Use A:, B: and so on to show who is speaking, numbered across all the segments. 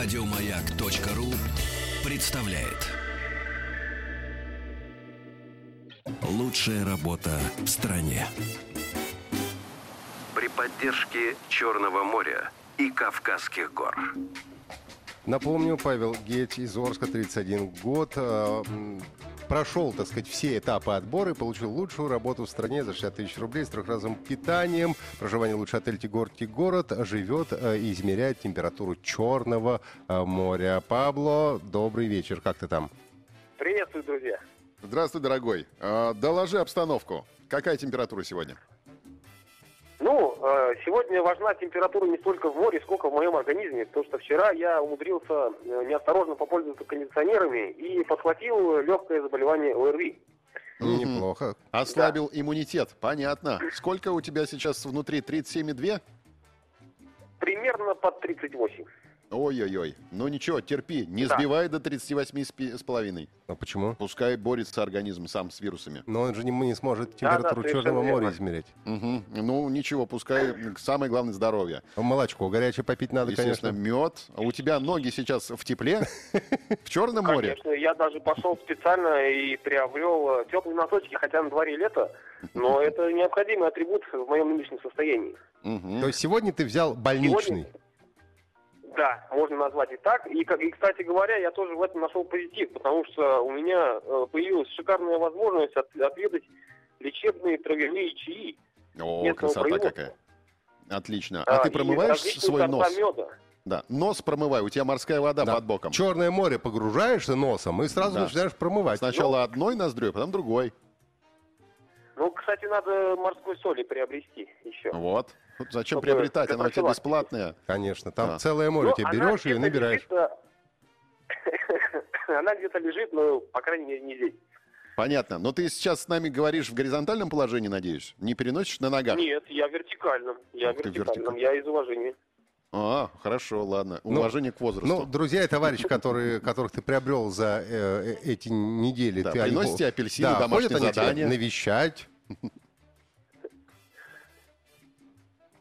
A: Радиомаяк.ру представляет. Лучшая работа в стране. При поддержке Черного моря и Кавказских гор.
B: Напомню, Павел Геть из Орска, 31 год. Э, Прошел, так сказать, все этапы отбора и получил лучшую работу в стране за 60 тысяч рублей с трехразовым питанием. Проживание лучше отель Тигор Город живет э, и измеряет температуру Черного э, моря. Пабло, добрый вечер. Как ты там?
C: Приветствую, друзья.
D: Здравствуй, дорогой. А, доложи обстановку. Какая температура сегодня?
C: Ну, э, сегодня важна температура не столько в море, сколько в моем организме, потому что вчера я умудрился э, неосторожно попользоваться кондиционерами и подхватил легкое заболевание ОРВИ.
B: Неплохо.
D: Ослабил иммунитет. Понятно. Сколько у тебя сейчас внутри? 37,2?
C: Примерно под 38.
D: Ой-ой-ой. Ну ничего, терпи. Не
C: Да.
D: сбивай до 38 с пи- с половиной.
B: А почему?
D: Пускай борется организм сам с вирусами.
B: Но он же не, не сможет
C: Да,
B: температуру
C: да,
B: Черного
C: совершенно
B: моря
C: верно.
B: измерять.
D: Мгм. Ну ничего, пускай самое главное здоровье.
B: Молочко горячее попить надо,
D: Естественно,
B: конечно.
D: мед. А у тебя ноги сейчас в тепле? В Черном море?
C: Конечно, я даже пошел специально и приобрел э, теплые носочки, хотя на дворе лето, но это необходимый атрибут в моем нынешнем состоянии.
B: То есть сегодня ты взял больничный.
C: Да, можно назвать и так. И, как, и, кстати говоря, я тоже в этом нашел позитив, потому что у меня э, появилась шикарная возможность от- отведать лечебные травяные чаи.
D: О, красота какая. Отлично. А ты
C: и
D: промываешь свой нос?
C: меда.
D: Да, нос промывай, у тебя морская вода
B: Да.
D: под боком.
B: Черное море погружаешься носом и сразу
D: Да.
B: начинаешь промывать.
D: Сначала одной ноздрёй, потом другой.
C: Ну, кстати, надо морской соли приобрести еще.
D: Вот. Вот Зачем
C: Чтобы
D: приобретать? Она у тебя бесплатная.
B: Конечно, там
D: Да.
B: целое море
C: Ну,
B: тебе
C: она
B: берешь и
C: где-то
B: набираешь.
C: лежит, Она где-то лежит, но, по крайней мере, не здесь.
D: Понятно. Но ты сейчас с нами говоришь в горизонтальном положении, надеюсь? Не переносишь на ногах?
C: Нет, я вертикальном. Я
D: ты,
C: вертикальном,
D: вертикаль.
C: я из уважения.
D: А, хорошо, ладно.
B: Ну,
D: Уважение к возрасту.
B: Ну, друзья и товарищи, которые, которых ты приобрел за э, э, эти недели,
D: Да,
B: ты, они
D: приносите
B: хо-
D: апельсины,
B: да,
D: домашние
B: ходят они тебя
D: задания.
B: навещать.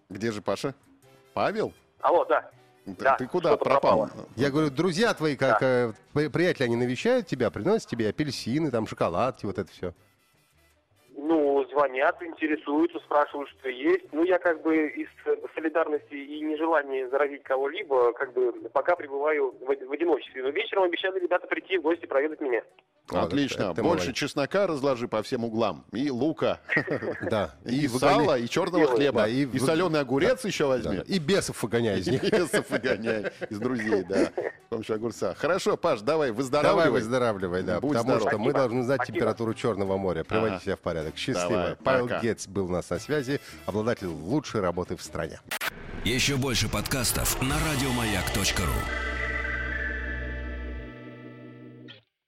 D: Где же Паша? Павел?
C: Алло, да.
D: Ты,
C: Да,
D: ты куда пропал?
C: пропало.
B: Я говорю, друзья твои, как э, при- приятели, они навещают тебя, приносят тебе апельсины, там шоколадки, вот это все.
C: Ну, звонят, интересуются, спрашивают, что есть. Ну, я как бы из э, солидарности и нежелания заразить кого-либо, как бы пока пребываю в, в одиночестве. Но вечером обещали ребята прийти в гости проведать меня.
B: Вот,
D: Отлично.
B: это
D: Больше
B: молодец.
D: чеснока разложи по всем углам. И лука.
B: Да.
D: И, сала, и черного хлеба.
B: Да,
D: и
B: и вы-
D: соленый огурец еще возьми.
B: да. И бесов выгоняй из них.
D: Бесов выгоняй из друзей, да. С помощью огурца. Хорошо, Паш, давай, выздоравливай.
B: Давай выздоравливай, да,
D: Будь
B: потому
D: здоров.
B: что мы должны знать
C: Спасибо.
B: температуру Черного моря. Приводи
D: Ага.
B: себя в порядок. Счастливо.
D: Давай,
B: Павел
D: пока.
B: Гетц был у нас на связи, обладатель лучшей работы в стране.
A: Еще больше подкастов на радиомаяк.ру.